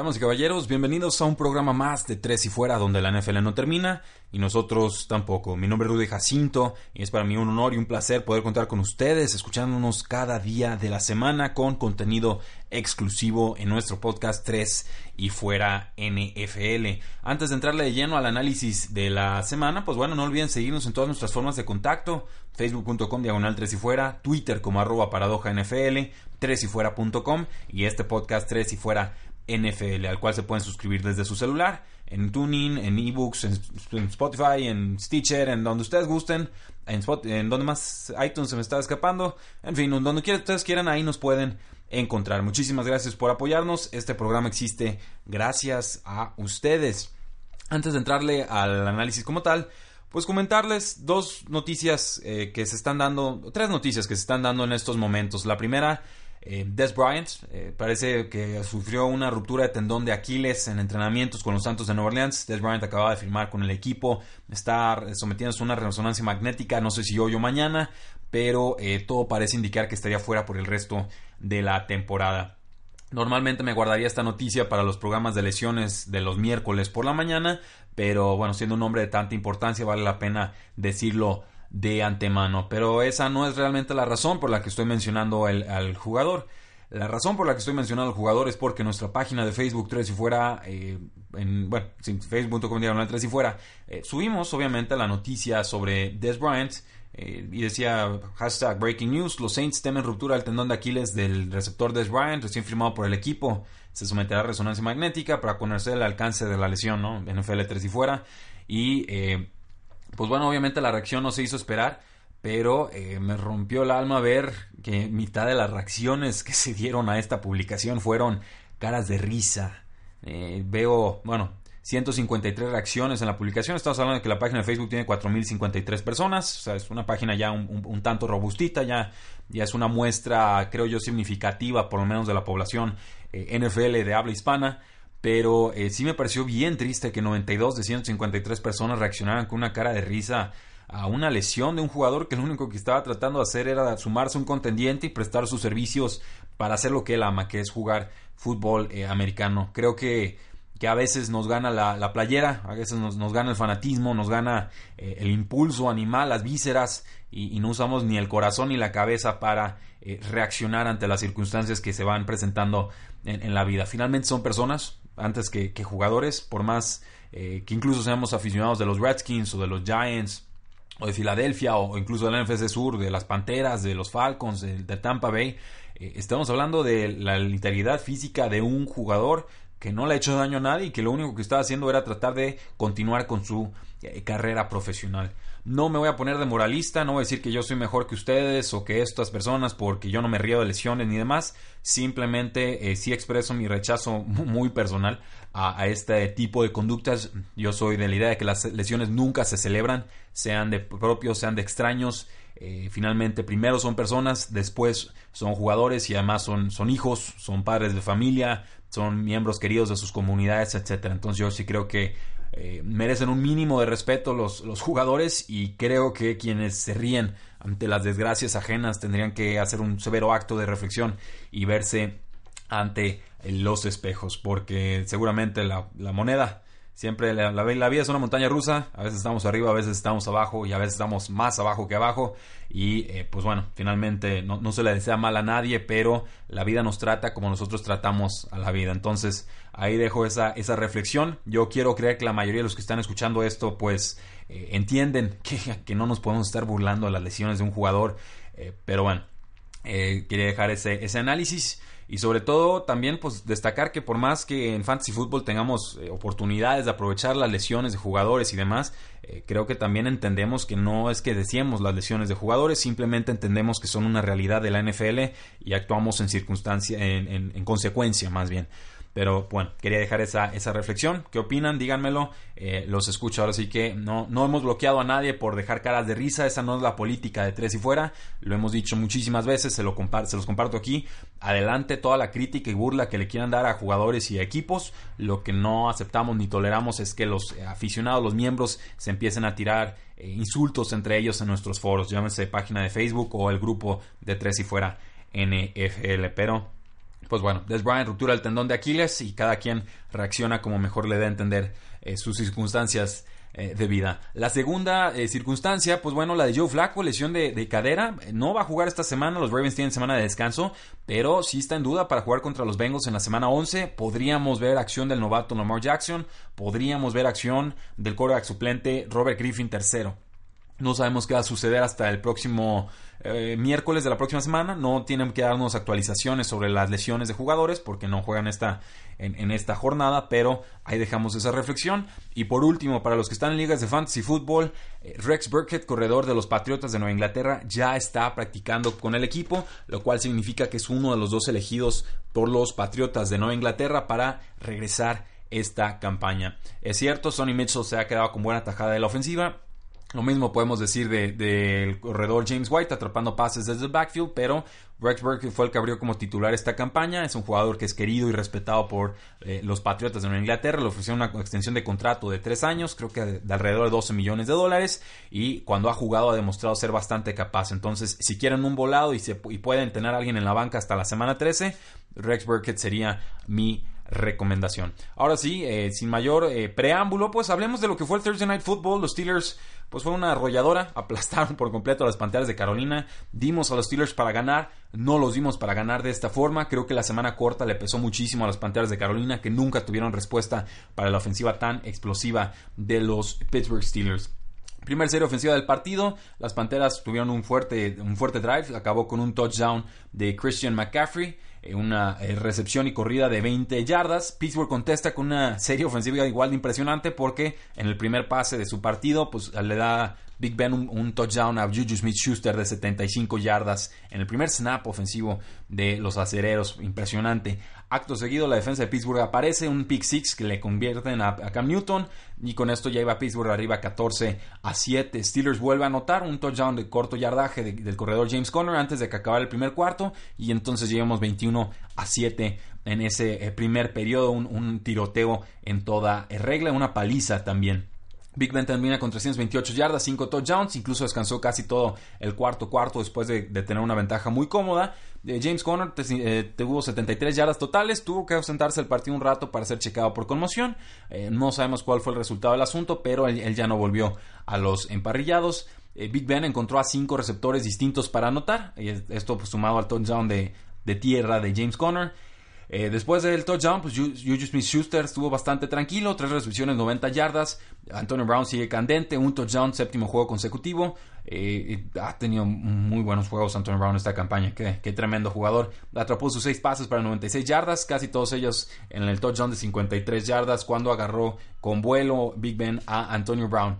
Damas y caballeros, bienvenidos a un programa más de Tres y Fuera, donde la NFL no termina y nosotros tampoco. Mi nombre es Rudy Jacinto y es para mí un honor y un placer poder contar con ustedes, escuchándonos cada día de la semana con contenido exclusivo en nuestro podcast 3 y Fuera NFL. Antes de entrarle de lleno al análisis de la semana, pues bueno, no olviden seguirnos en todas nuestras formas de contacto, facebook.com diagonal 3 y Fuera, Twitter como arroba paradoja NFL, 3 y Fuera.com y este podcast 3 y Fuera NFL, al cual se pueden suscribir desde su celular, en Tuning, en eBooks, en, Spotify, en Stitcher, en donde ustedes gusten, en, en donde más iTunes se me está escapando, en fin, donde ustedes quieran, ahí nos pueden encontrar. Muchísimas gracias por apoyarnos. Este programa existe gracias a ustedes. Antes de entrarle al análisis como tal, pues comentarles dos noticias eh, que se están dando, tres noticias que se están dando en estos momentos. La primera eh, Des Bryant eh, parece que sufrió una ruptura de tendón de Aquiles en entrenamientos con los Santos de Nueva Orleans. Des Bryant acaba de firmar con el equipo, está sometiéndose a una resonancia magnética, no sé si hoy o mañana, pero eh, todo parece indicar que estaría fuera por el resto de la temporada. Normalmente me guardaría esta noticia para los programas de lesiones de los miércoles por la mañana, pero bueno, siendo un hombre de tanta importancia vale la pena decirlo de antemano. Pero esa no es realmente la razón por la que estoy mencionando al jugador. La razón por la que estoy mencionando al jugador es porque nuestra página de Facebook 3 y fuera, eh, en, bueno, facebook.com diagonal 3 y fuera, eh, subimos obviamente la noticia sobre Des Bryant eh, y decía hashtag breaking news, los Saints temen ruptura del tendón de Aquiles del receptor Des Bryant, recién firmado por el equipo, se someterá a resonancia magnética para conocer el alcance de la lesión, ¿no? NFL 3 y fuera. Y pues bueno, obviamente la reacción no se hizo esperar, pero eh, me rompió el alma ver que mitad de las reacciones que se dieron a esta publicación fueron caras de risa. Eh, veo, bueno, 153 reacciones en la publicación. Estamos hablando de que la página de Facebook tiene 4.053 personas. O sea, es una página ya un, tanto robustita, ya, ya es una muestra, creo yo, significativa, por lo menos de la población eh, NFL de habla hispana pero eh, sí me pareció bien triste que 92 de 153 personas reaccionaran con una cara de risa a una lesión de un jugador que lo único que estaba tratando de hacer era sumarse a un contendiente y prestar sus servicios para hacer lo que él ama, que es jugar fútbol eh, americano. Creo que, que, a veces nos gana la, playera, a veces nos, nos, gana el fanatismo, nos gana eh, el impulso animal, las vísceras, y, no usamos ni el corazón ni la cabeza para reaccionar ante las circunstancias que se van presentando en la vida. Finalmente son personas, antes que, jugadores, por más eh, que incluso seamos aficionados de los Redskins o de los Giants o de Filadelfia o, incluso del NFC Sur, de las Panteras, de los Falcons, de, Tampa Bay, eh, estamos hablando de la integridad física de un jugador que no le ha hecho daño a nadie y que lo único que estaba haciendo era tratar de continuar con su eh, carrera profesional. No me voy a poner de moralista, no voy a decir que yo soy mejor que ustedes o que estas personas porque yo no me río de lesiones ni demás. Simplemente eh, sí expreso mi rechazo muy personal a, este tipo de conductas. Yo soy de la idea de que las lesiones nunca se celebran, sean de propios, sean de extraños. Eh, finalmente, primero son personas, después son jugadores y además son, son hijos, son padres de familia, son miembros queridos de sus comunidades, etcétera. Entonces yo sí creo que eh, merecen un mínimo de respeto los, los jugadores y creo que quienes se ríen ante las desgracias ajenas tendrían que hacer un severo acto de reflexión y verse ante los espejos porque seguramente la, la moneda Siempre la, la, vida es una montaña rusa, a veces estamos arriba, a veces estamos abajo y a veces estamos más abajo que abajo. Y eh, pues bueno, finalmente no, se le desea mal a nadie, pero la vida nos trata como nosotros tratamos a la vida. Entonces ahí dejo esa, esa reflexión. Yo quiero creer que la mayoría de los que están escuchando esto pues eh, entienden que, que, no nos podemos estar burlando de las lesiones de un jugador. Eh, pero bueno, quería dejar ese, ese análisis. Y sobre todo también pues destacar que por más que en Fantasy Football tengamos eh, oportunidades de aprovechar las lesiones de jugadores y demás, eh, creo que también entendemos que no es que decíamos las lesiones de jugadores, simplemente entendemos que son una realidad de la NFL y actuamos en circunstancia, en consecuencia más bien. Pero bueno, quería dejar esa, esa reflexión. ¿Qué opinan? Díganmelo. Eh, los escucho ahora sí que no, no hemos bloqueado a nadie por dejar caras de risa. Esa no es la política de tres y fuera. Lo hemos dicho muchísimas veces. Se, lo se los comparto aquí. Adelante toda la crítica y burla que le quieran dar a jugadores y a equipos. Lo que no aceptamos ni toleramos es que los aficionados, los miembros, se empiecen a tirar eh, insultos entre ellos en nuestros foros. Llámese página de Facebook o el grupo de tres y fuera NFL. Pero pues bueno, Des Bryant ruptura el tendón de Aquiles y cada quien reacciona como mejor le dé a entender eh, sus circunstancias eh, de vida. La segunda eh, circunstancia, pues bueno, la de Joe Flacco, lesión de, cadera. No va a jugar esta semana, los Ravens tienen semana de descanso, pero sí está en duda para jugar contra los Bengals en la semana 11. Podríamos ver acción del novato Lamar Jackson, podríamos ver acción del quarterback suplente Robert Griffin tercero. No sabemos qué va a suceder hasta el próximo eh, miércoles de la próxima semana. No tienen que darnos actualizaciones sobre las lesiones de jugadores porque no juegan esta, en, esta jornada, pero ahí dejamos esa reflexión. Y por último, para los que están en ligas de fantasy fútbol, eh, Rex Burkhead, corredor de los Patriotas de Nueva Inglaterra, ya está practicando con el equipo, lo cual significa que es uno de los dos elegidos por los Patriotas de Nueva Inglaterra para regresar esta campaña. Es cierto, Sonny Mitchell se ha quedado con buena tajada de la ofensiva lo mismo podemos decir del corredor James White atrapando pases desde el backfield, pero Rex Burkhead fue el que abrió como titular esta campaña. Es un jugador que es querido y respetado por eh, los Patriotas de Inglaterra. Le ofrecieron una extensión de contrato de tres años, creo que de, alrededor de 12 millones de dólares. Y cuando ha jugado ha demostrado ser bastante capaz. Entonces, si quieren un volado y, se, pueden tener a alguien en la banca hasta la semana 13, Rex Burkhead sería mi recomendación. Ahora sí, eh, sin mayor eh, preámbulo, pues hablemos de lo que fue el Thursday Night Football. Los Steelers pues fue una arrolladora, aplastaron por completo a las Panteras de Carolina, dimos a los Steelers para ganar, no los dimos para ganar de esta forma, creo que la semana corta le pesó muchísimo a las Panteras de Carolina que nunca tuvieron respuesta para la ofensiva tan explosiva de los Pittsburgh Steelers. Primer serie ofensiva del partido, las Panteras tuvieron un fuerte, un fuerte drive, acabó con un touchdown de Christian McCaffrey. Eh, una eh, recepción y corrida de 20 yardas. Pittsburgh contesta con una serie ofensiva igual de impresionante porque en el primer pase de su partido pues le da Big Ben un, touchdown a Juju Smith-Schuster de 75 yardas en el primer snap ofensivo de los acereros. Impresionante. Acto seguido, la defensa de Pittsburgh aparece, un pick six que le convierten a, Cam Newton y con esto ya iba Pittsburgh arriba 14 a 7. Steelers vuelve a anotar un touchdown de corto yardaje del corredor James Conner antes de que acabara el primer cuarto y entonces llevamos 21 a 7 en ese eh, primer periodo, un, tiroteo en toda regla, una paliza también. Big Ben termina con 328 yardas, 5 touchdowns, incluso descansó casi todo el cuarto cuarto después de tener una ventaja muy cómoda. Eh, James Conner eh, tuvo 73 yardas totales, tuvo que ausentarse el partido un rato para ser checado por conmoción. Eh, no sabemos cuál fue el resultado del asunto, pero él, ya no volvió a los emparrillados. Big Ben encontró a cinco receptores distintos para anotar, esto pues, sumado al touchdown de, de tierra de James Conner. Eh, después del touchdown, pues Juju Smith-Schuster estuvo bastante tranquilo, tres recepciones, 90 yardas. Antonio Brown sigue candente, un touchdown, séptimo juego consecutivo. Eh, ha tenido muy buenos juegos Antonio Brown esta campaña, qué, tremendo jugador. Atrapó sus seis pases para 96 yardas, casi todos ellos en el touchdown de 53 yardas cuando agarró con vuelo Big Ben a Antonio Brown.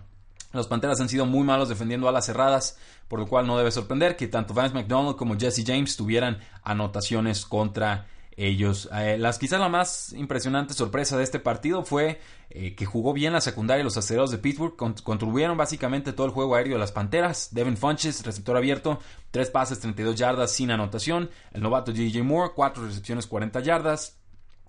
Los Panteras han sido muy malos defendiendo alas cerradas, por lo cual no debe sorprender que tanto Vance McDonald como Jesse James tuvieran anotaciones contra ellos. Eh, las quizás la más impresionante sorpresa de este partido fue eh, que jugó bien la secundaria los aceros de Pittsburgh contribuyeron básicamente todo el juego aéreo de las Panteras. Devin Funches, receptor abierto, 3 pases, 32 yardas sin anotación. El novato DJ Moore, 4 recepciones, 40 yardas.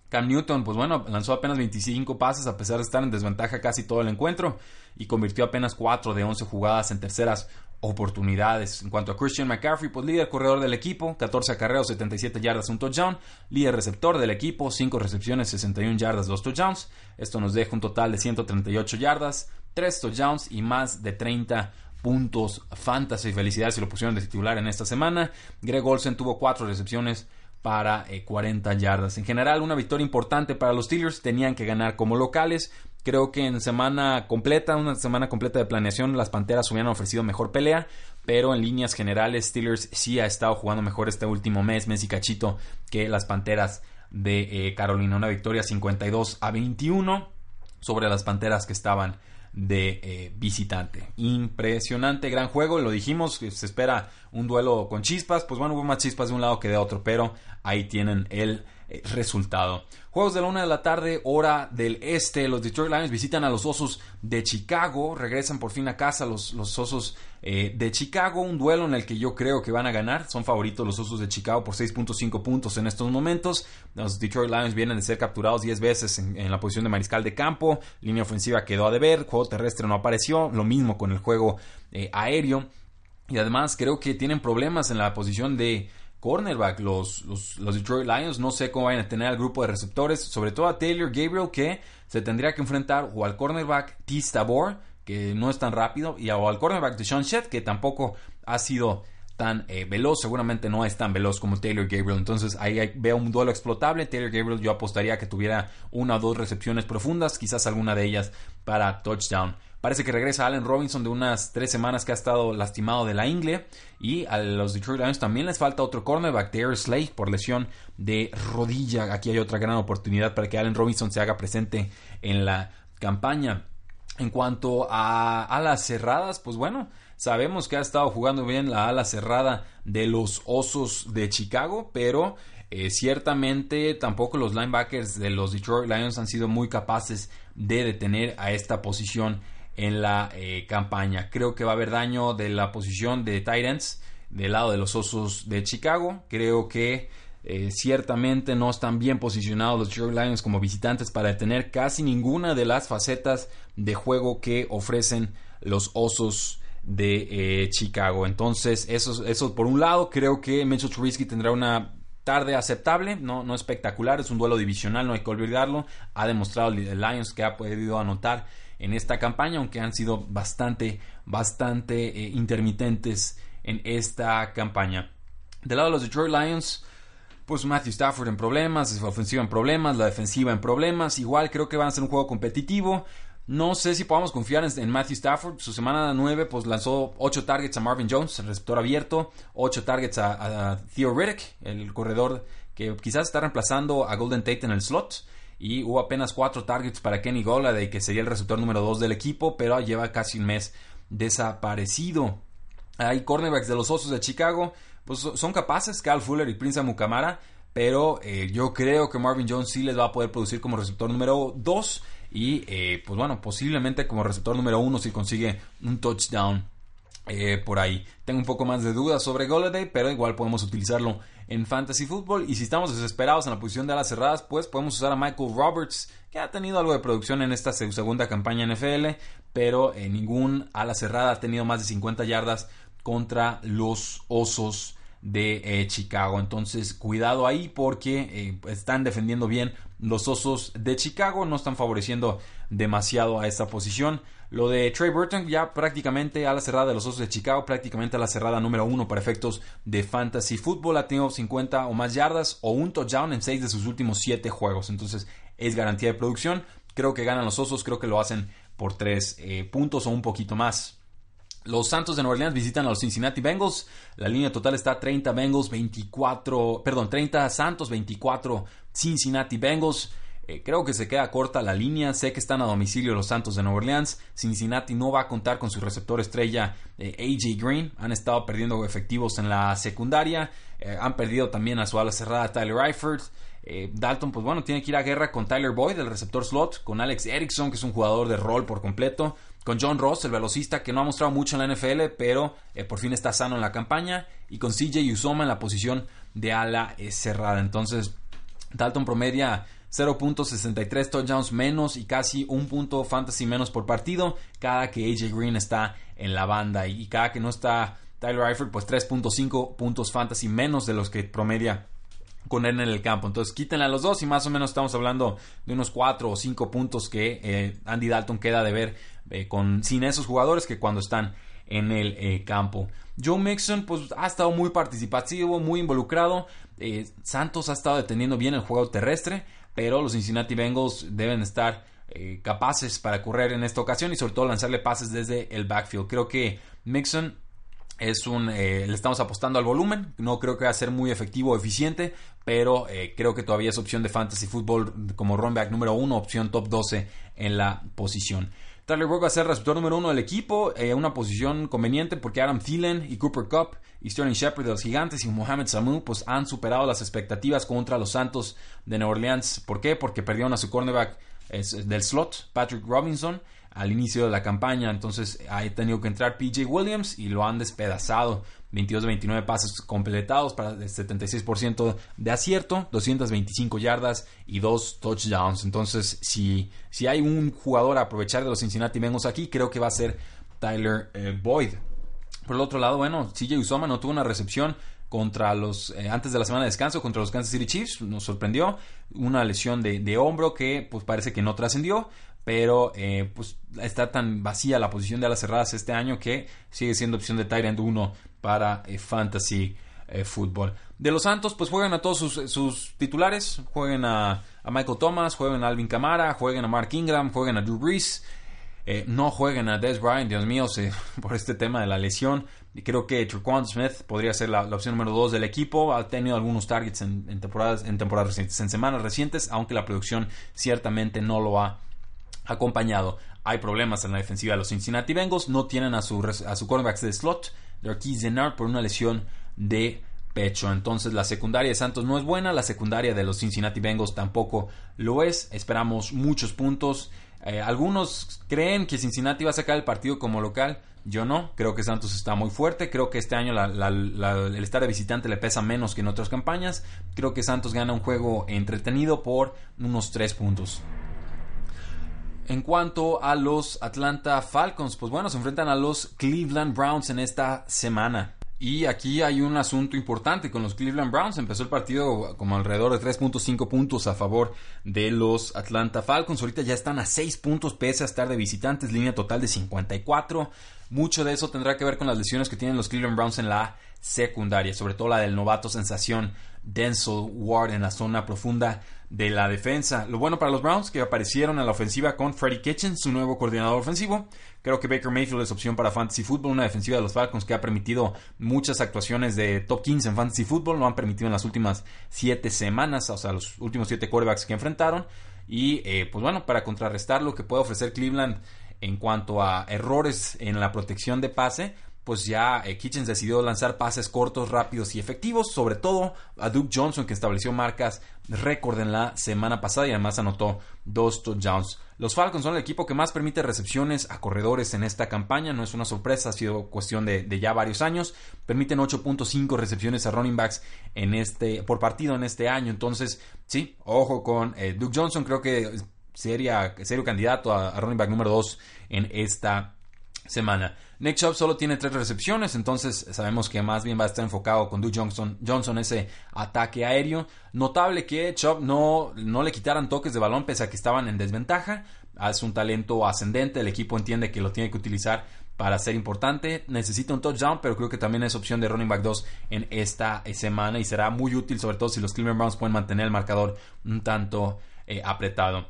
Cam Newton, pues bueno, lanzó apenas 25 pases a pesar de estar en desventaja casi todo el encuentro y convirtió apenas 4 de 11 jugadas en terceras oportunidades. En cuanto a Christian McCaffrey, pues líder corredor del equipo, 14 acarreos, 77 yardas, un touchdown. Líder receptor del equipo, 5 recepciones, 61 yardas, 2 touchdowns. Esto nos deja un total de 138 yardas, 3 touchdowns y más de 30 puntos fantasy. Felicidades si lo pusieron de titular en esta semana. Greg Olsen tuvo 4 recepciones para 40 eh, yardas. En general, una victoria importante para los Steelers. Tenían que ganar como locales. Creo que en semana completa, una semana completa de planeación, las Panteras hubieran ofrecido mejor pelea, pero en líneas generales Steelers sí ha estado jugando mejor este último mes, mes y cachito, que las Panteras de eh, Carolina. Una victoria 52 a 21 sobre las Panteras que estaban de eh, visitante. Impresionante, gran juego, lo dijimos, se espera un duelo con chispas, pues bueno, hubo más chispas de un lado que de otro, pero ahí tienen el resultado. Juegos de la una de la tarde, hora del este. Los Detroit Lions visitan a los Osos de Chicago. Regresan por fin a casa los, los Osos eh, de Chicago. Un duelo en el que yo creo que van a ganar. Son favoritos los Osos de Chicago por 6.5 puntos en estos momentos. Los Detroit Lions vienen de ser capturados 10 veces en, la posición de mariscal de campo. Línea ofensiva quedó a deber. Juego terrestre no apareció. Lo mismo con el juego eh, aéreo. Y además creo que tienen problemas en la posición de cornerback los, los, Detroit Lions. No sé cómo vayan a tener al grupo de receptores, sobre todo a Taylor Gabriel, que se tendría que enfrentar o al cornerback T. Tabor, que no es tan rápido, y o al cornerback de Sean que tampoco ha sido tan eh, veloz, seguramente no es tan veloz como Taylor Gabriel. Entonces ahí veo un duelo explotable. Taylor Gabriel yo apostaría que tuviera una o dos recepciones profundas, quizás alguna de ellas para touchdown. Parece que regresa Allen Robinson de unas tres semanas que ha estado lastimado de la ingle. Y a los Detroit Lions también les falta otro cornerback, Darius Slade, por lesión de rodilla. Aquí hay otra gran oportunidad para que Allen Robinson se haga presente en la campaña. En cuanto a alas cerradas, pues bueno, sabemos que ha estado jugando bien la ala cerrada de los Osos de Chicago, pero eh, ciertamente tampoco los linebackers de los Detroit Lions han sido muy capaces de detener a esta posición en la eh, campaña. Creo que va a haber daño de la posición de Titans del lado de los Osos de Chicago. Creo que eh, ciertamente no están bien posicionados los Lions como visitantes para detener casi ninguna de las facetas de juego que ofrecen los Osos de eh, Chicago. Entonces, eso, eso por un lado, creo que Mitchell Trubisky tendrá una tarde aceptable, no, no espectacular, es un duelo divisional, no hay que olvidarlo. Ha demostrado el Lions que ha podido anotar en esta campaña, aunque han sido bastante, bastante eh, intermitentes en esta campaña. Del lado de los Detroit Lions, pues Matthew Stafford en problemas, la ofensiva en problemas, la defensiva en problemas. Igual creo que van a ser un juego competitivo. No sé si podamos confiar en, Matthew Stafford. Su semana 9 pues lanzó 8 targets a Marvin Jones, el receptor abierto, 8 targets a, a Theo Riddick, el corredor que quizás está reemplazando a Golden Tate en el slot y hubo apenas cuatro targets para Kenny Golladay, que sería el receptor número 2 del equipo, pero lleva casi un mes desaparecido. Hay cornerbacks de los Osos de Chicago, pues son capaces, Cal Fuller y Prince Mukamara, pero eh, yo creo que Marvin Jones sí les va a poder producir como receptor número 2 y eh, pues bueno, posiblemente como receptor número 1 si consigue un touchdown eh, por ahí. Tengo un poco más de dudas sobre Golladay, pero igual podemos utilizarlo en Fantasy Football. Y si estamos desesperados en la posición de alas cerradas, pues podemos usar a Michael Roberts, que ha tenido algo de producción en esta segunda campaña NFL, pero en ningún ala cerrada ha tenido más de 50 yardas contra los Osos de eh, Chicago. Entonces, cuidado ahí porque eh, están defendiendo bien los Osos de Chicago, no están favoreciendo demasiado a esta posición. Lo de Trey Burton ya prácticamente a la cerrada de los Osos de Chicago, prácticamente a la cerrada número uno para efectos de fantasy fútbol. Ha tenido 50 o más yardas o un touchdown en 6 de sus últimos 7 juegos. Entonces es garantía de producción. Creo que ganan los Osos, creo que lo hacen por 3 eh, puntos o un poquito más. Los Santos de Nueva Orleans visitan a los Cincinnati Bengals. La línea total está 30 Bengals, 24, perdón, 30 Santos, 24 Cincinnati Bengals. Eh, creo que se queda corta la línea. Sé que están a domicilio los Santos de Nueva Orleans. Cincinnati no va a contar con su receptor estrella eh, AJ Green. Han estado perdiendo efectivos en la secundaria. Eh, han perdido también a su ala cerrada Tyler Eifert. Dalton, pues bueno, tiene que ir a guerra con Tyler Boyd, el receptor slot, con Alex Erickson, que es un jugador de rol por completo, con John Ross, el velocista, que no ha mostrado mucho en la NFL, pero por fin está sano en la campaña, y con CJ Usoma en la posición de ala cerrada. Entonces, Dalton promedia 0.63 touchdowns menos y casi un punto fantasy menos por partido cada que AJ Green está en la banda y cada que no está Tyler Eifert pues 3.5 puntos fantasy menos de los que promedia con él en el campo. Entonces quítenle a los dos y más o menos estamos hablando de unos 4 o 5 puntos que eh, Andy Dalton queda de ver eh, con, sin esos jugadores que cuando están en el eh, campo. Joe Mixon pues ha estado muy participativo, muy involucrado. Santos ha estado deteniendo bien el juego terrestre pero los Cincinnati Bengals deben estar capaces para correr en esta ocasión y sobre todo lanzarle pases desde el backfield. Creo que Mixon es un eh, le estamos apostando al volumen no creo que va a ser muy efectivo o eficiente pero eh, creo que todavía es opción de fantasy football como running back número uno opción top 12 en la posición Tyler Boyd va a ser receptor número uno del equipo, eh, una posición conveniente porque Adam Thielen y Cooper Cup y Sterling Shepard de los Gigantes y Mohamed Samu pues han superado las expectativas contra los Santos de Nueva Orleans. ¿Por qué? Porque perdieron a su cornerback del slot, Patrick Robinson, al inicio de la campaña. Entonces ha tenido que entrar PJ Williams y lo han despedazado. 22 de 29 pases completados para el 76% de acierto, 225 yardas y 2 touchdowns. Entonces, si, si hay un jugador a aprovechar de los Cincinnati Bengals aquí, creo que va a ser Tyler eh, Boyd. Por el otro lado, bueno, CJ Usoma no tuvo una recepción contra los eh, antes de la semana de descanso contra los Kansas City Chiefs nos sorprendió una lesión de, de hombro que pues parece que no trascendió pero eh, pues está tan vacía la posición de alas cerradas este año que sigue siendo opción de Tyrant 1 para eh, Fantasy eh, Football. De los Santos, pues juegan a todos sus, titulares, jueguen a, Michael Thomas, jueguen a Alvin Kamara, jueguen a Mark Ingram, jueguen a Drew Brees. no jueguen a Des Bryant, Dios mío, por este tema de la lesión. Creo que Trequan Smith podría ser la, opción número 2 del equipo. Ha tenido algunos targets en, temporadas, en temporadas recientes, en semanas recientes, aunque la producción ciertamente no lo ha acompañado. Hay problemas en la defensiva de los Cincinnati Bengals. No tienen a su, a su cornerback de slot, por una lesión de pecho. Entonces la secundaria de Santos no es buena, la secundaria de los Cincinnati Bengals tampoco lo es. Esperamos muchos puntos. Eh, algunos creen que Cincinnati va a sacar el partido como local. Yo no, creo que Santos está muy fuerte, creo que este año el estar de visitante le pesa menos que en otras campañas, creo que Santos gana un juego entretenido por unos 3 puntos. En cuanto a los Atlanta Falcons, pues bueno, se enfrentan a los Cleveland Browns en esta semana. Y aquí hay un asunto importante con los Cleveland Browns. Empezó el partido como alrededor de 3.5 puntos a favor de los Atlanta Falcons. Ahorita ya están a 6 puntos pese a estar de visitantes, línea total de 54. Mucho de eso tendrá que ver con las lesiones que tienen los Cleveland Browns en la secundaria, sobre todo la del novato sensación Denzel Ward en la zona profunda de la defensa. Lo bueno para los Browns que aparecieron en la ofensiva con Freddie Kitchens, su nuevo coordinador ofensivo. Creo que Baker Mayfield es opción para Fantasy Football, una defensiva de los Falcons que ha permitido muchas actuaciones de top 15 en Fantasy Football, lo han permitido en las últimas 7 semanas, o sea, los últimos 7 quarterbacks que enfrentaron. Y eh, pues bueno, para contrarrestar lo que puede ofrecer Cleveland en cuanto a errores en la protección de pase, pues ya eh, Kitchens decidió lanzar pases cortos, rápidos y efectivos, sobre todo a Duke Johnson que estableció marcas récord en la semana pasada y además anotó dos touchdowns. Los Falcons son el equipo que más permite recepciones a corredores en esta campaña, no es una sorpresa, ha sido cuestión de, ya varios años. Permiten 8.5 recepciones a running backs en este, por partido en este año, entonces sí, ojo con eh, Duke Johnson, creo que sería serio candidato a, a running back número 2 en esta semana. Nick Chubb solo tiene tres recepciones, entonces sabemos que más bien va a estar enfocado con Duke Johnson, Johnson ese ataque aéreo. Notable que Chubb no, no le quitaran toques de balón pese a que estaban en desventaja. Es un talento ascendente, el equipo entiende que lo tiene que utilizar para ser importante. Necesita un touchdown, pero creo que también es opción de running back 2 en esta semana y será muy útil, sobre todo si los Cleveland Browns pueden mantener el marcador un tanto eh, apretado.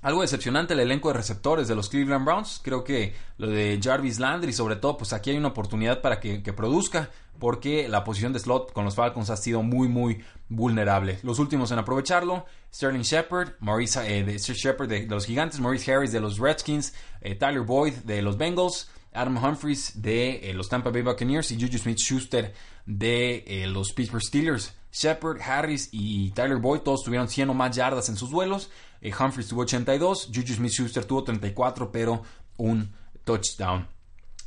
Algo decepcionante el elenco de receptores de los Cleveland Browns. Creo que lo de Jarvis Landry, sobre todo, pues aquí hay una oportunidad para que, produzca, porque la posición de slot con los Falcons ha sido muy, muy vulnerable. Los últimos en aprovecharlo: Sterling Shepard, Maurice eh, de, Shepard de, los Gigantes, Maurice Harris de los Redskins, eh, Tyler Boyd de los Bengals, Adam Humphries de eh, los Tampa Bay Buccaneers y Juju Smith Schuster de los Pittsburgh Steelers. Shepard, Harris y Tyler Boyd todos tuvieron 100 o más yardas en sus duelos. Eh, Humphries tuvo 82, Juju Smith-Schuster tuvo 34, pero un touchdown.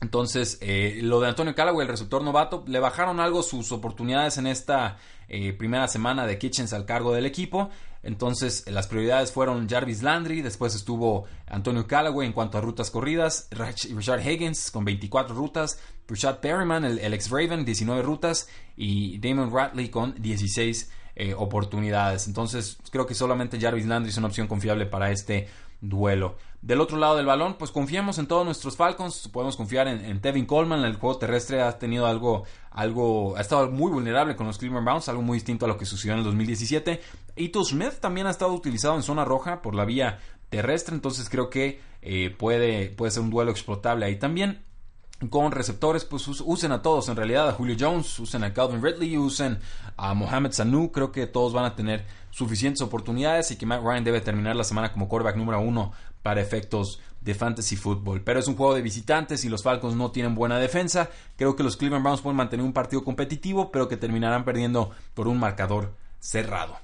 Entonces, eh, lo de Antonio Callaway, el receptor novato, le bajaron algo sus oportunidades en esta eh, primera semana de Kitchens al cargo del equipo. Entonces, las prioridades fueron Jarvis Landry, después estuvo Antonio Callaway en cuanto a rutas corridas, Richard Higgins con 24 rutas, Rashad Perryman, el, el ex Raven, 19 rutas, y Damon Ratley con 16 eh, oportunidades. Entonces creo que solamente Jarvis Landry es una opción confiable para este duelo. Del otro lado del balón, pues confiamos en todos nuestros Falcons, podemos confiar en, Tevin Coleman, el juego terrestre ha tenido algo, algo, ha estado muy vulnerable con los Cleveland Browns, algo muy distinto a lo que sucedió en el 2017. Ito Smith también ha estado utilizado en zona roja por la vía terrestre, entonces creo que puede, puede ser un duelo explotable ahí. También con receptores, pues usen a todos en realidad, a Julio Jones, usen a Calvin Ridley, usen a Mohamed Sanu, creo que todos van a tener suficientes oportunidades y que Matt Ryan debe terminar la semana como quarterback número uno para efectos de fantasy football. Pero es un juego de visitantes y los Falcons no tienen buena defensa. Creo que los Cleveland Browns pueden mantener un partido competitivo, pero que terminarán perdiendo por un marcador cerrado.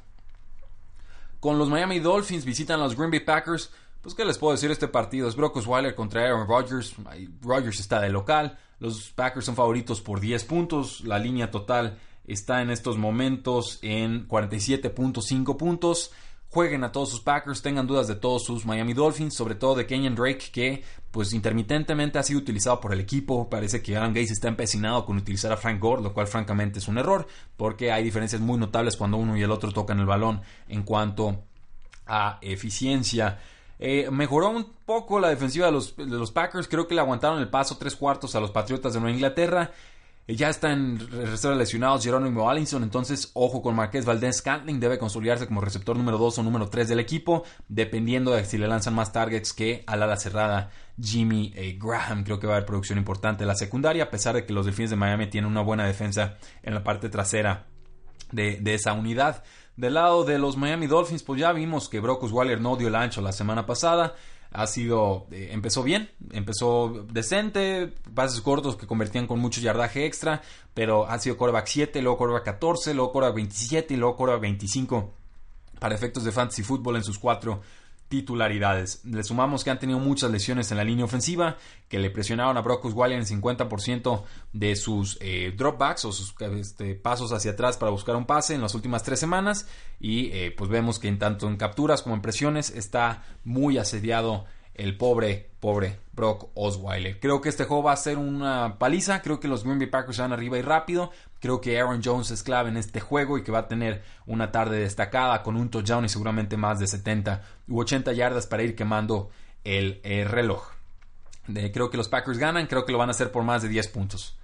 Con los Miami Dolphins visitan los Green Bay Packers. Pues, ¿qué les puedo decir? Este partido es Brock Osweiler contra Aaron Rodgers. Rodgers está de local. Los Packers son favoritos por 10 puntos. La línea total está en estos momentos en 47.5 puntos. Jueguen a todos sus Packers, tengan dudas de todos sus Miami Dolphins, sobre todo de Kenyon Drake, que pues intermitentemente ha sido utilizado por el equipo. Parece que Adam Gates está empecinado con utilizar a Frank Gore, lo cual francamente es un error, porque hay diferencias muy notables cuando uno y el otro tocan el balón en cuanto a eficiencia. Eh, mejoró un poco la defensiva de los, Packers. Creo que le aguantaron el paso tres cuartos a los Patriotas de Nueva Inglaterra. Eh, ya están reserva lesionados Jerónimo Allinson, entonces ojo con Marqués Valdés Scantling, debe consolidarse como receptor número 2 o número 3 del equipo, dependiendo de si le lanzan más targets que al ala cerrada Jimmy eh, Graham. Creo que va a haber producción importante en la secundaria, a pesar de que los Delfines de Miami tienen una buena defensa en la parte trasera de, de esa unidad. Del lado de los Miami Dolphins, pues ya vimos que Brock Osweiler no dio el ancho la semana pasada ha sido, eh, empezó bien, empezó decente, pases cortos que convertían con mucho yardaje extra, pero ha sido coreback 7, luego coreback 14, luego coreback 27 y luego coreback 25 para efectos de fantasy fútbol en sus cuatro titularidades. Le sumamos que han tenido muchas lesiones en la línea ofensiva, que le presionaron a Brock Osweiler en el 50% de sus eh, dropbacks o sus este, pasos hacia atrás para buscar un pase en las últimas tres semanas. Y eh, pues vemos que en tanto en capturas como en presiones está muy asediado el pobre, pobre Brock Osweiler. Creo que este juego va a ser una paliza. Creo que los Green Bay Packers van arriba y rápido. Creo que Aaron Jones es clave en este juego y que va a tener una tarde destacada con un touchdown y seguramente más de 70 u 80 yardas para ir quemando el, reloj. creo que los Packers ganan. Creo que lo van a hacer por más de 10 puntos.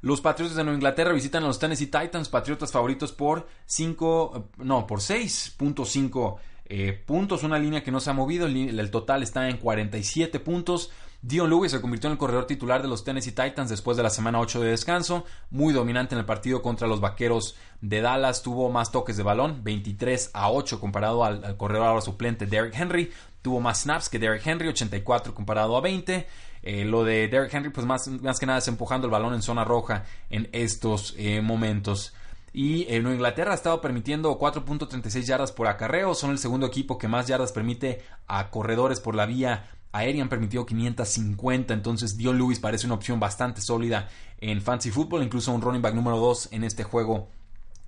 Los Patriotas de Nueva Inglaterra visitan a los Tennessee Titans, Patriotas favoritos por 5, no, por 6.5 eh, puntos, una línea que no se ha movido, el, total está en 47 puntos. Dion Lewis se convirtió en el corredor titular de los Tennessee Titans después de la semana 8 de descanso, muy dominante en el partido contra los Vaqueros de Dallas, tuvo más toques de balón, 23 a 8 comparado al, corredor ahora suplente Derrick Henry, tuvo más snaps que Derrick Henry, 84 comparado a 20. Eh, lo de Derrick Henry, pues más, que nada es empujando el balón en zona roja en estos eh, momentos. Y Nueva Inglaterra ha estado permitiendo 4.36 yardas por acarreo. Son el segundo equipo que más yardas permite a corredores por la vía aérea. Han permitido 550. Entonces, Dion Lewis parece una opción bastante sólida en fantasy football. Incluso un running back número 2 en este juego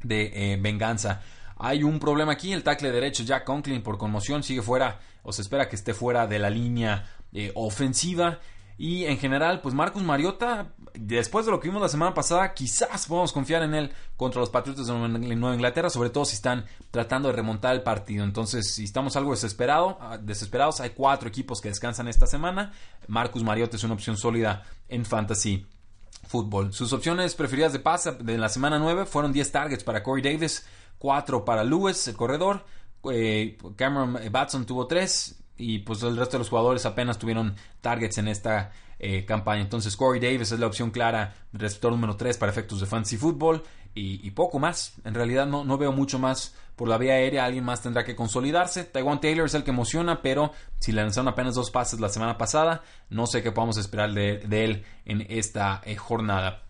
de eh, venganza. Hay un problema aquí. El tackle derecho Jack Conklin por conmoción sigue fuera o se espera que esté fuera de la línea eh, ofensiva. Y en general, pues Marcus Mariota, después de lo que vimos la semana pasada, quizás podamos confiar en él contra los Patriotas de Nueva Inglaterra, sobre todo si están tratando de remontar el partido. Entonces, si estamos algo desesperado, ah, desesperados, hay cuatro equipos que descansan esta semana. Marcus Mariota es una opción sólida en fantasy fútbol. Sus opciones preferidas de pase de la semana 9 fueron 10 targets para Corey Davis, 4 para Lewis, el corredor. Eh, Cameron Batson tuvo 3, y pues el resto de los jugadores apenas tuvieron targets en esta eh, campaña. Entonces Corey Davis es la opción clara, receptor número 3 para efectos de fantasy fútbol y, poco más. En realidad no, no, veo mucho más por la vía aérea, alguien más tendrá que consolidarse. Taiwan Taylor es el que emociona, pero si le lanzaron apenas dos pases la semana pasada, no sé qué podemos esperar de, él en esta eh, jornada.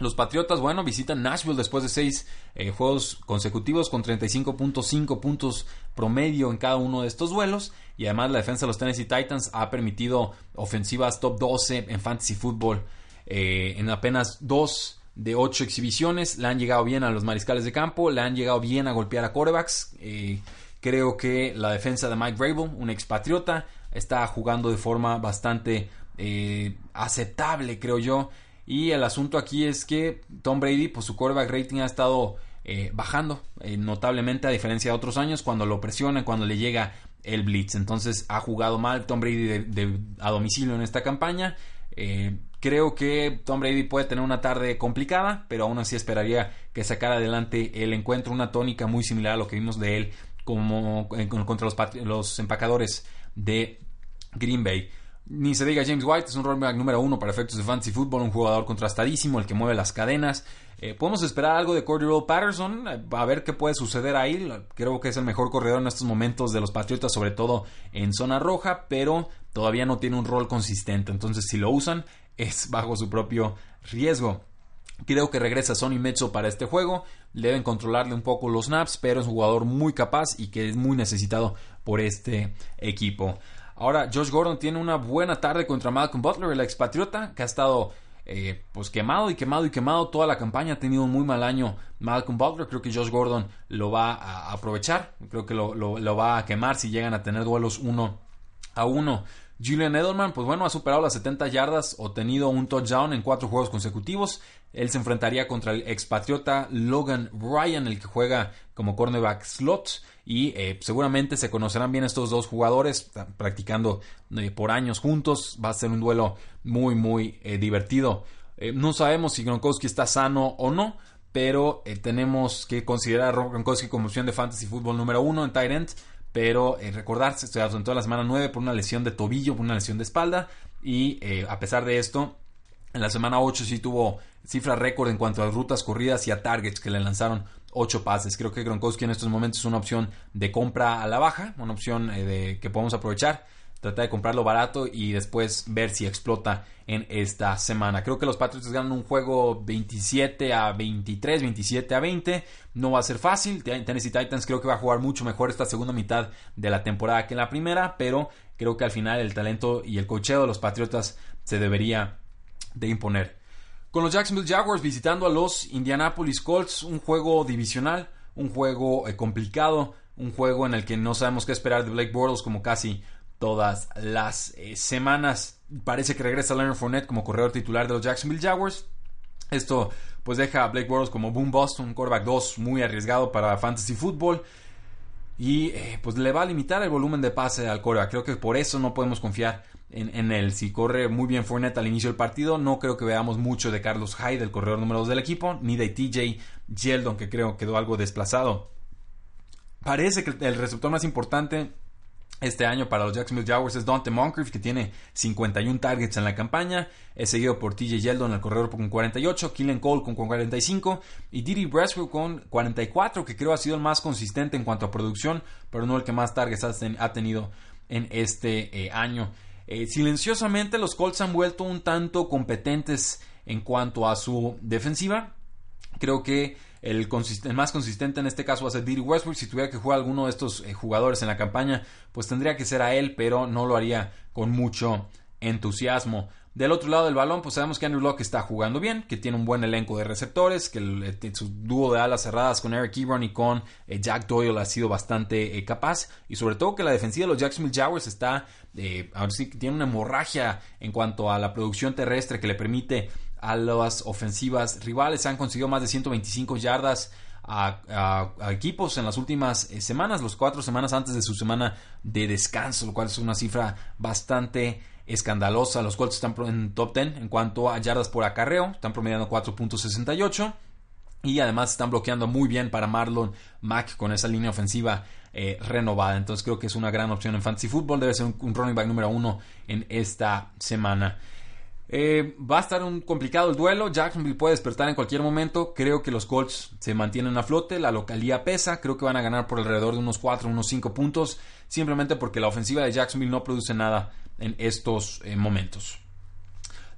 Los Patriotas, bueno, visitan Nashville después de seis eh, juegos consecutivos con 35.5 puntos promedio en cada uno de estos duelos. Y además la defensa de los Tennessee Titans ha permitido ofensivas top 12 en fantasy football eh, en apenas dos de ocho exhibiciones. Le han llegado bien a los mariscales de campo, le han llegado bien a golpear a quarterbacks. Eh, creo que la defensa de Mike Vrabel, un expatriota, está jugando de forma bastante aceptable, creo yo. Y el asunto aquí es que Tom Brady, pues su quarterback rating ha estado eh, bajando eh, notablemente a diferencia de otros años cuando lo presionan, cuando le llega el blitz. Entonces ha jugado mal Tom Brady a domicilio en esta campaña. Eh, creo que Tom Brady puede tener una tarde complicada, pero aún así esperaría que sacara adelante el encuentro, una tónica muy similar a lo que vimos de él como contra los, los empacadores de Green Bay. Ni se diga James White, es un running número uno para efectos de fantasy football, un jugador contrastadísimo, el que mueve las cadenas. Eh, podemos esperar algo de Cordero Patterson, eh, a ver qué puede suceder ahí. Creo que es el mejor corredor en estos momentos de los Patriotas, sobre todo en zona roja, pero todavía no tiene un rol consistente. Entonces, si lo usan, es bajo su propio riesgo. Creo que regresa Sonny Mezzo para este juego. Deben controlarle un poco los snaps, pero es un jugador muy capaz y que es muy necesitado por este equipo. Ahora, Josh Gordon tiene una buena tarde contra Malcolm Butler, el expatriota, que ha estado eh, pues quemado y quemado y quemado toda la campaña. Ha tenido un muy mal año Malcolm Butler. Creo que Josh Gordon lo va a aprovechar. Creo que lo, lo va a quemar si llegan a tener duelos uno a uno. Julian Edelman, pues bueno, ha superado las 70 yardas, obtenido un touchdown en cuatro juegos consecutivos. Él se enfrentaría contra el expatriota Logan Ryan, el que juega como cornerback slot. Y eh, seguramente se conocerán bien estos dos jugadores, practicando eh, por años juntos. Va a ser un duelo muy, muy eh, divertido. no sabemos si Gronkowski está sano o no, pero tenemos que considerar a Gronkowski como opción de fantasy fútbol número uno en end pero recordarse, se ausentó la semana 9 por una lesión de tobillo, por una lesión de espalda, y a pesar de esto, en la semana 8 sí tuvo cifra récord en cuanto a rutas corridas y a targets que le lanzaron 8 pases. Creo que Gronkowski en estos momentos es una opción de compra a la baja, una opción eh, que podemos aprovechar tratar de comprarlo barato y después ver si explota en esta semana. Creo que los Patriots ganan un juego 27 a 23, 27 a 20. No va a ser fácil. Tennessee Titans creo que va a jugar mucho mejor esta segunda mitad de la temporada que en la primera, pero creo que al final el talento y el cocheo de los Patriotas se debería de imponer. Con los Jacksonville Jaguars visitando a los Indianapolis Colts, un juego divisional, un juego eh, complicado, un juego en el que no sabemos qué esperar de Blake Bortles como casi todas las eh, semanas. Parece que regresa Leonard Fournette como corredor titular de los Jacksonville Jaguars. Esto pues deja a Blake Bortles como boom Boston, un quarterback 2 muy arriesgado para fantasy football. Y eh, pues le va a limitar el volumen de pase al quarterback. Creo que por eso no podemos confiar en, en, él. Si corre muy bien Fournette al inicio del partido, no creo que veamos mucho de Carlos Hyde, el corredor número 2 del equipo, ni de TJ Yeldon, que creo quedó algo desplazado. Parece que el receptor más importante este año para los Jacksonville Jaguars es Dante Moncrief, que tiene 51 targets en la campaña. Es seguido por TJ Yeldon, el corredor con 48, Killen Cole con 45 y Didi Braswell con 44, que creo ha sido el más consistente en cuanto a producción, pero no el que más targets ha, tenido en este eh, año. Eh, silenciosamente los Colts han vuelto un tanto competentes en cuanto a su defensiva. Creo que el, más consistente en este caso va a ser Diddy Westbrook. Si tuviera que jugar alguno de estos eh, jugadores en la campaña, pues tendría que ser a él, pero no lo haría con mucho entusiasmo. Del otro lado del balón, pues sabemos que Andrew Locke está jugando bien, que tiene un buen elenco de receptores, que eh, su dúo de alas cerradas con Eric Ebron y con eh, Jack Doyle ha sido bastante capaz, y sobre todo que la defensiva de los Jacksonville Jaguars está, ahora sí, tiene una hemorragia en cuanto a la producción terrestre que le permite a las ofensivas rivales. Han conseguido más de 125 yardas a, equipos en las últimas eh, semanas, los cuatro semanas antes de su semana de descanso, lo cual es una cifra bastante escandalosa. Los Colts están en top 10 en cuanto a yardas por acarreo, están promediando 4.68 y además están bloqueando muy bien para Marlon Mack con esa línea ofensiva eh, renovada. Entonces creo que es una gran opción en fantasy football. Debe ser un running back número uno en esta semana. Eh, va a estar un complicado el duelo. Jacksonville puede despertar en cualquier momento. Creo que los Colts se mantienen a flote. La localía pesa. Creo que van a ganar por alrededor de unos 4, unos 5 puntos. Simplemente porque la ofensiva de Jacksonville no produce nada en estos eh, momentos.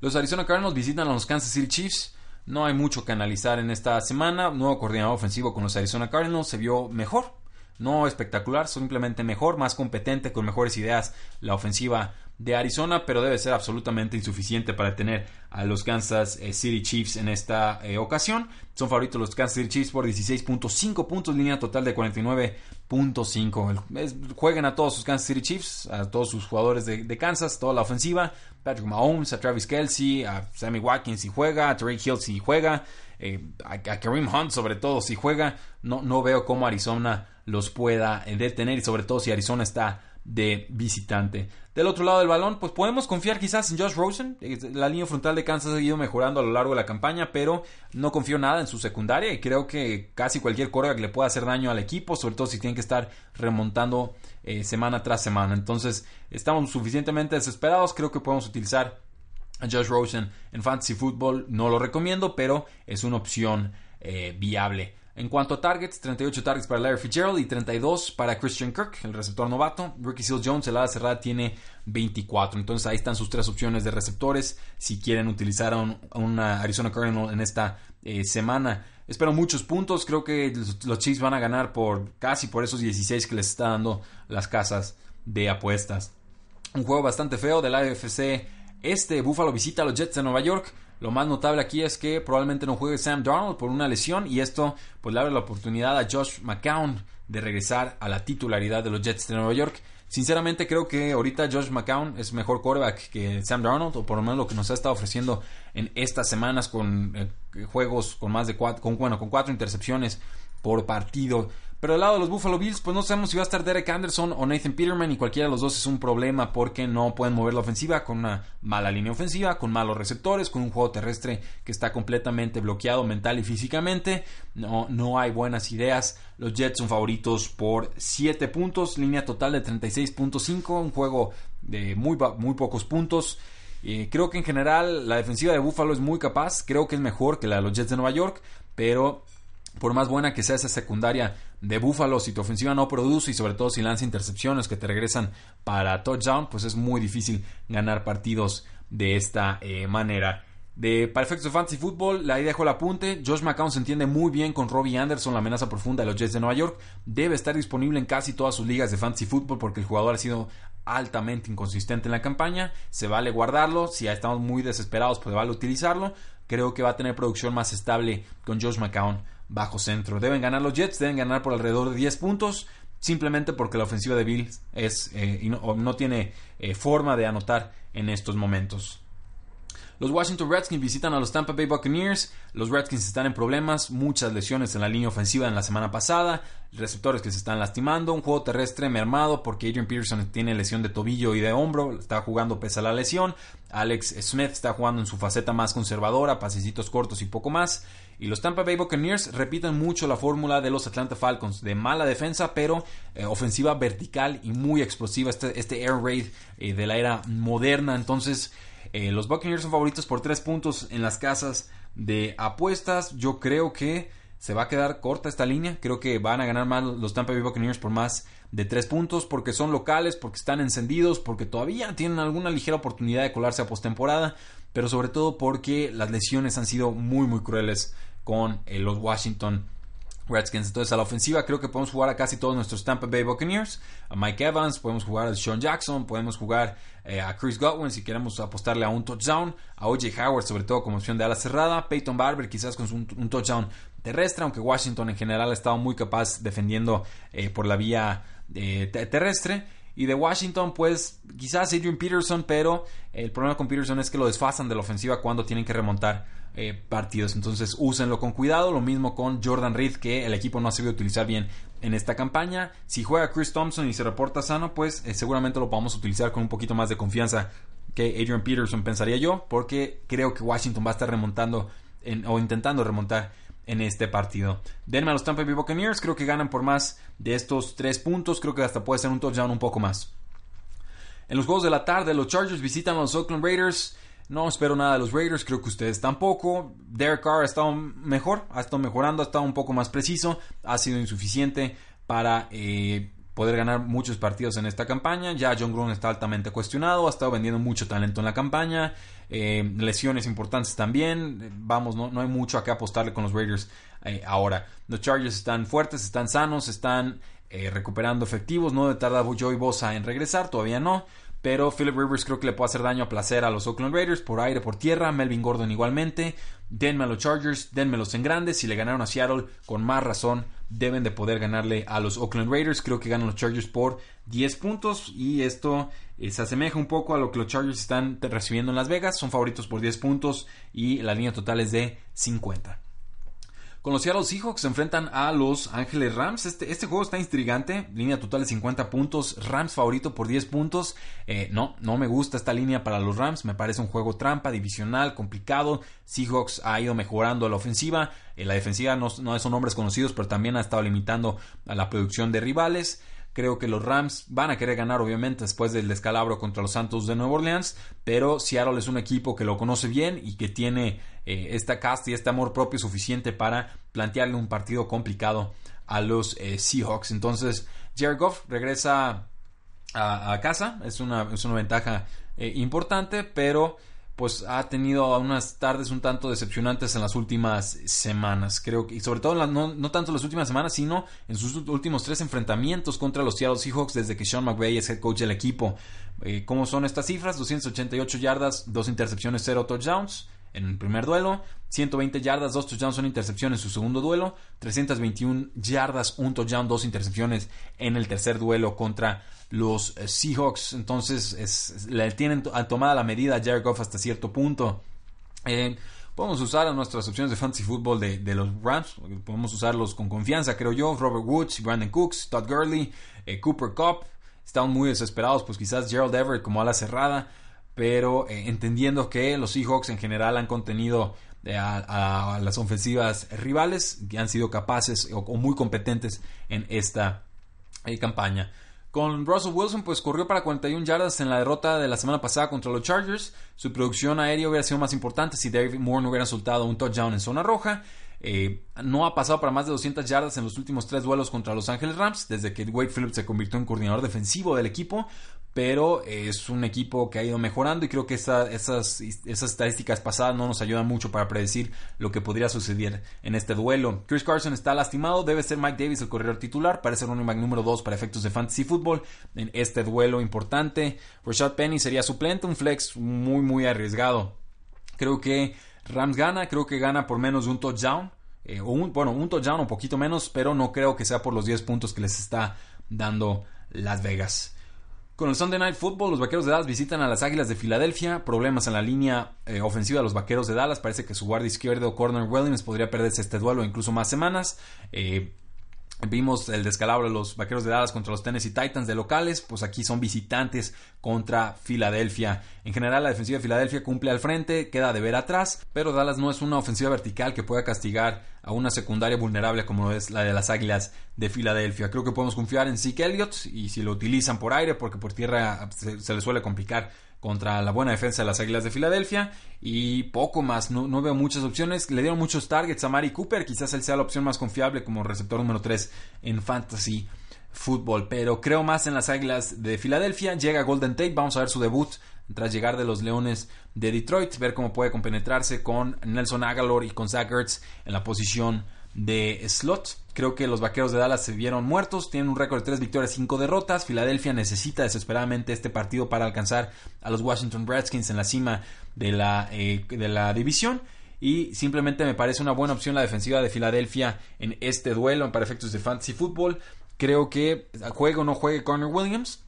Los Arizona Cardinals visitan a los Kansas City Chiefs. No hay mucho que analizar en esta semana. Nuevo coordinador ofensivo con los Arizona Cardinals. Se vio mejor. No espectacular, simplemente mejor, más competente, con mejores ideas la ofensiva de Arizona, pero debe ser absolutamente insuficiente para tener a los Kansas eh, City Chiefs en esta eh, ocasión. Son favoritos los Kansas City Chiefs por 16.5 puntos, línea total de 49.5. Jueguen a todos sus Kansas City Chiefs, a todos sus jugadores de, Kansas, toda la ofensiva. Patrick Mahomes, a Travis Kelsey, a Sammy Watkins si juega, a Trey Hill si juega, eh, a, Kareem Hunt sobre todo si juega. No, no veo cómo Arizona los pueda detener y sobre todo si Arizona está de visitante. Del otro lado del balón, pues podemos confiar quizás en Josh Rosen. La línea frontal de Kansas ha ido mejorando a lo largo de la campaña, pero no confío nada en su secundaria y creo que casi cualquier que le pueda hacer daño al equipo, sobre todo si tienen que estar remontando eh, semana tras semana. Entonces, estamos suficientemente desesperados. Creo que podemos utilizar a Josh Rosen en Fantasy Football. No lo recomiendo, pero es una opción eh, viable. En cuanto a targets, 38 targets para Larry Fitzgerald y 32 para Christian Kirk, el receptor novato. Ricky Seal Jones, el ala cerrada, tiene 24. Entonces ahí están sus tres opciones de receptores si quieren utilizar a, una Arizona Cardinal en esta eh, semana. Espero muchos puntos. Creo que los Chiefs van a ganar por casi por esos 16 que les está dando las casas de apuestas. Un juego bastante feo del AFC. Este Buffalo visita a los Jets de Nueva York. Lo más notable aquí es que probablemente no juegue Sam Darnold por una lesión y esto pues le abre la oportunidad a Josh McCown de regresar a la titularidad de los Jets de Nueva York. Sinceramente creo que ahorita Josh McCown es mejor quarterback que Sam Darnold, o por lo menos lo que nos ha estado ofreciendo en estas semanas con eh, juegos con más de cuatro, con, bueno, con cuatro intercepciones por partido. Pero del lado de los Buffalo Bills, pues no sabemos si va a estar Derek Anderson o Nathan Peterman y cualquiera de los dos es un problema porque no pueden mover la ofensiva con una mala línea ofensiva, con malos receptores, con un juego terrestre que está completamente bloqueado mental y físicamente. No, no hay buenas ideas. Los Jets son favoritos por 7 puntos, línea total de 36.5, un juego de muy, muy pocos puntos. Eh, creo que en general la defensiva de Buffalo es muy capaz, creo que es mejor que la de los Jets de Nueva York, pero por más buena que sea esa secundaria de Buffalo, si tu ofensiva no produce y sobre todo si lanza intercepciones que te regresan para touchdown, pues es muy difícil ganar partidos de esta eh, manera. De, para efectos de fantasy football, ahí dejo el apunte. Josh McCown se entiende muy bien con Robbie Anderson, la amenaza profunda de los Jets de Nueva York. Debe estar disponible en casi todas sus ligas de fantasy football porque el jugador ha sido altamente inconsistente en la campaña. Se vale guardarlo. Si ya estamos muy desesperados, pues vale utilizarlo. Creo que va a tener producción más estable con Josh McCown bajo centro. Deben ganar los Jets, deben ganar por alrededor de 10 puntos, simplemente porque la ofensiva de Bills es, eh, no, tiene eh, forma de anotar en estos momentos. Los Washington Redskins visitan a los Tampa Bay Buccaneers. Los Redskins están en problemas, muchas lesiones en la línea ofensiva en la semana pasada, receptores que se están lastimando, un juego terrestre mermado porque Adrian Peterson tiene lesión de tobillo y de hombro, está jugando pese a la lesión. Alex Smith está jugando en su faceta más conservadora, pasecitos cortos y poco más. Y los Tampa Bay Buccaneers repiten mucho la fórmula de los Atlanta Falcons, de mala defensa, pero eh, ofensiva vertical y muy explosiva, este, este air raid eh, de la era moderna. Entonces, eh, los Buccaneers son favoritos por 3 puntos en las casas de apuestas. Yo creo que se va a quedar corta esta línea. Creo que van a ganar más los Tampa Bay Buccaneers por más de 3 puntos porque son locales, porque están encendidos, porque todavía tienen alguna ligera oportunidad de colarse a postemporada, pero sobre todo porque las lesiones han sido muy muy crueles con eh, los Washington Redskins. Entonces, a la ofensiva creo que podemos jugar a casi todos nuestros Tampa Bay Buccaneers. A Mike Evans, podemos jugar a Sean Jackson, podemos jugar eh, a Chris Godwin si queremos apostarle a un touchdown. A OJ Howard, sobre todo como opción de ala cerrada. Peyton Barber, quizás con un, touchdown terrestre, aunque Washington en general ha estado muy capaz defendiendo eh, por la vía eh, terrestre. Y de Washington, pues quizás Adrian Peterson, pero el problema con Peterson es que lo desfasan de la ofensiva cuando tienen que remontar eh, partidos. Entonces úsenlo con cuidado. Lo mismo con Jordan Reed, que el equipo no ha sabido utilizar bien en esta campaña. Si juega Chris Thompson y se reporta sano, pues seguramente lo podamos utilizar con un poquito más de confianza que Adrian Peterson, pensaría yo, porque creo que Washington va a estar remontando o intentando remontar en este partido. Denme a los Tampa Bay Buccaneers, creo que ganan por más de estos tres puntos, creo que hasta puede ser un touchdown un poco más. En los juegos de la tarde, los Chargers visitan a los Oakland Raiders. No espero nada de los Raiders, creo que ustedes tampoco. Derek Carr ha estado mejor, ha estado mejorando, ha estado un poco más preciso, ha sido insuficiente para eh, poder ganar muchos partidos en esta campaña. Ya John Gruden está altamente cuestionado, ha estado vendiendo mucho talento en la campaña. Eh, lesiones importantes también. Vamos, no, hay mucho a qué apostarle con los Raiders eh, ahora. Los Chargers están fuertes, están sanos, están eh, recuperando efectivos. No tarda Joey Bosa en regresar, todavía no. Pero Philip Rivers creo que le puede hacer daño a placer a los Oakland Raiders por aire, por tierra. Melvin Gordon igualmente. Denme a los Chargers, denmelos en grandes. Si le ganaron a Seattle, con más razón deben de poder ganarle a los Oakland Raiders. Creo que ganan los Chargers por 10 puntos y esto eh, se asemeja un poco a lo que los Chargers están recibiendo en Las Vegas. Son favoritos por 10 puntos y la línea total es de 50. Con los Seahawks se enfrentan a los Ángeles Rams. Este, este juego está intrigante. Línea total de 50 puntos. Rams favorito por 10 puntos. Eh, no, no me gusta esta línea para los Rams. Me parece un juego trampa, divisional, complicado. Seahawks ha ido mejorando la ofensiva. Eh, la defensiva no, no son nombres conocidos, pero también ha estado limitando a la producción de rivales. Creo que los Rams van a querer ganar, obviamente, después del descalabro contra los Santos de Nueva Orleans. Pero Seattle es un equipo que lo conoce bien y que tiene eh, esta casta y este amor propio suficiente para plantearle un partido complicado a los eh, Seahawks. Entonces, Jared Goff regresa a, casa. Es una, es una ventaja eh, importante, pero pues ha tenido unas tardes un tanto decepcionantes en las últimas semanas. Creo que, y sobre todo no, no, tanto en las últimas semanas, sino en sus últimos tres enfrentamientos contra los Seattle Seahawks desde que Sean McVay es head coach del equipo. ¿Cómo son estas cifras? 288 yardas, dos intercepciones, cero touchdowns en el primer duelo, 120 yardas, dos touchdowns, una intercepción en su segundo duelo, 321 yardas, un touchdown, dos intercepciones en el tercer duelo contra los eh, Seahawks. Entonces, es, le tienen tomada la medida a Jared Goff hasta cierto punto. Eh, podemos usar a nuestras opciones de fantasy football de, los Rams. Podemos usarlos con confianza, creo yo. Robert Woods, Brandon Cooks, Todd Gurley, eh, Cooper Cup. Están muy desesperados, pues quizás Gerald Everett como ala cerrada. Pero entendiendo que los Seahawks en general han contenido a, las ofensivas rivales que han sido capaces o, muy competentes en esta campaña. Con Russell Wilson, pues corrió para 41 yardas en la derrota de la semana pasada contra los Chargers. Su producción aérea hubiera sido más importante si David Moore no hubiera soltado un touchdown en zona roja. Eh, no ha pasado para más de 200 yardas en los últimos tres duelos contra Los Ángeles Rams, desde que Wade Phillips se convirtió en coordinador defensivo del equipo pero es un equipo que ha ido mejorando y creo que esas, estadísticas pasadas no nos ayudan mucho para predecir lo que podría suceder en este duelo. Chris Carson está lastimado, debe ser Mike Davis el corredor titular, parece running back número 2 para efectos de fantasy football en este duelo importante. Rashad Penny sería suplente, un flex muy muy arriesgado. Creo que Rams gana, creo que gana por menos de un touchdown. Eh, o un, bueno, un touchdown un poquito menos, pero no creo que sea por los 10 puntos que les está dando Las Vegas. Con el Sunday Night Football, los Vaqueros de Dallas visitan a las Águilas de Filadelfia. Problemas en la línea eh, ofensiva de los Vaqueros de Dallas. Parece que su guardia izquierdo, Corner Williams, podría perderse este duelo incluso más semanas. Eh, Vimos el descalabro de los Vaqueros de Dallas contra los Tennessee Titans de locales, pues aquí son visitantes contra Filadelfia. En general la defensiva de Filadelfia cumple al frente, queda de ver atrás, pero Dallas no es una ofensiva vertical que pueda castigar a una secundaria vulnerable como es la de las Águilas de Filadelfia. Creo que podemos confiar en Zeke Elliott y si lo utilizan por aire, porque por tierra se, se le suele complicar contra la buena defensa de las Águilas de Filadelfia y poco más, no, veo muchas opciones. Le dieron muchos targets a Mari Cooper, quizás él sea la opción más confiable como receptor número 3 en Fantasy Football, pero creo más en las Águilas de Filadelfia. Llega Golden Tate, vamos a ver su debut tras llegar de los Leones de Detroit, ver cómo puede compenetrarse con Nelson Agalor y con Zach en la posición de slot. Creo que los vaqueros de Dallas se vieron muertos, tienen un récord de 3 victorias, 5 derrotas. Filadelfia necesita desesperadamente este partido para alcanzar a los Washington Redskins en la cima de la, eh, de la división. Y simplemente me parece una buena opción la defensiva de Filadelfia en este duelo para efectos de fantasy football. Creo que juegue o no juegue Connor Williams.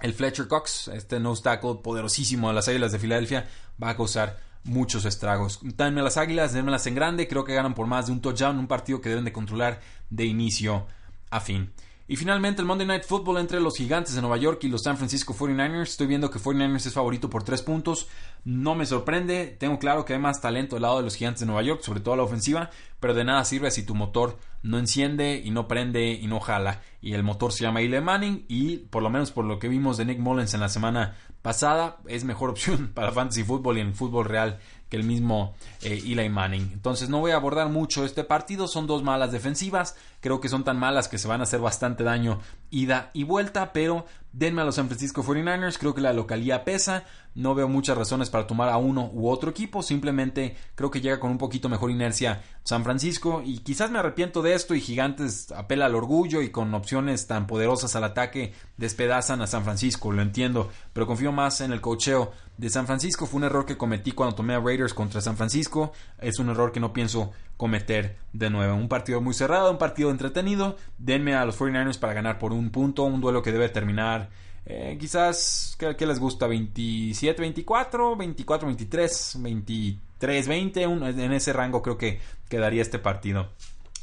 El Fletcher Cox, este no tackle poderosísimo de las Águilas de Filadelfia, va a causar muchos estragos. Denme las águilas, las en grande, creo que ganan por más de un touchdown, un partido que deben de controlar de inicio a fin. Y finalmente el Monday Night Football entre los gigantes de Nueva York y los San Francisco 49ers. Estoy viendo que 49ers es favorito por 3 puntos. No me sorprende. Tengo claro que hay más talento al lado de los gigantes de Nueva York, sobre todo la ofensiva. Pero de nada sirve si tu motor no enciende y no prende y no jala. Y el motor se llama Eli Manning. Y por lo menos por lo que vimos de Nick Mullens en la semana pasada, es mejor opción para Fantasy Football y en fútbol real que el mismo eh, Eli Manning. Entonces no voy a abordar mucho este partido, son dos malas defensivas, creo que son tan malas que se van a hacer bastante daño ida y vuelta, pero denme a los San Francisco 49ers, creo que la localía pesa, no veo muchas razones para tomar a uno u otro equipo, simplemente creo que llega con un poquito mejor inercia San Francisco y quizás me arrepiento de esto y Gigantes apela al orgullo y con opciones tan poderosas al ataque despedazan a San Francisco, lo entiendo, pero confío más en el cocheo de San Francisco, fue un error que cometí cuando tomé a Raiders contra San Francisco, es un error que no pienso cometer de nuevo. Un partido muy cerrado, un partido entretenido. Denme a los 49ers para ganar por un punto, un duelo que debe terminar eh, quizás, ¿qué, les gusta? 27, 24, 24, 23, 23, 20. en ese rango creo que quedaría este partido.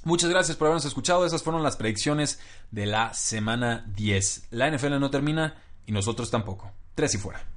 Muchas gracias por habernos escuchado. Esas fueron las predicciones de la semana 10. La NFL no termina y nosotros tampoco. Tres y fuera.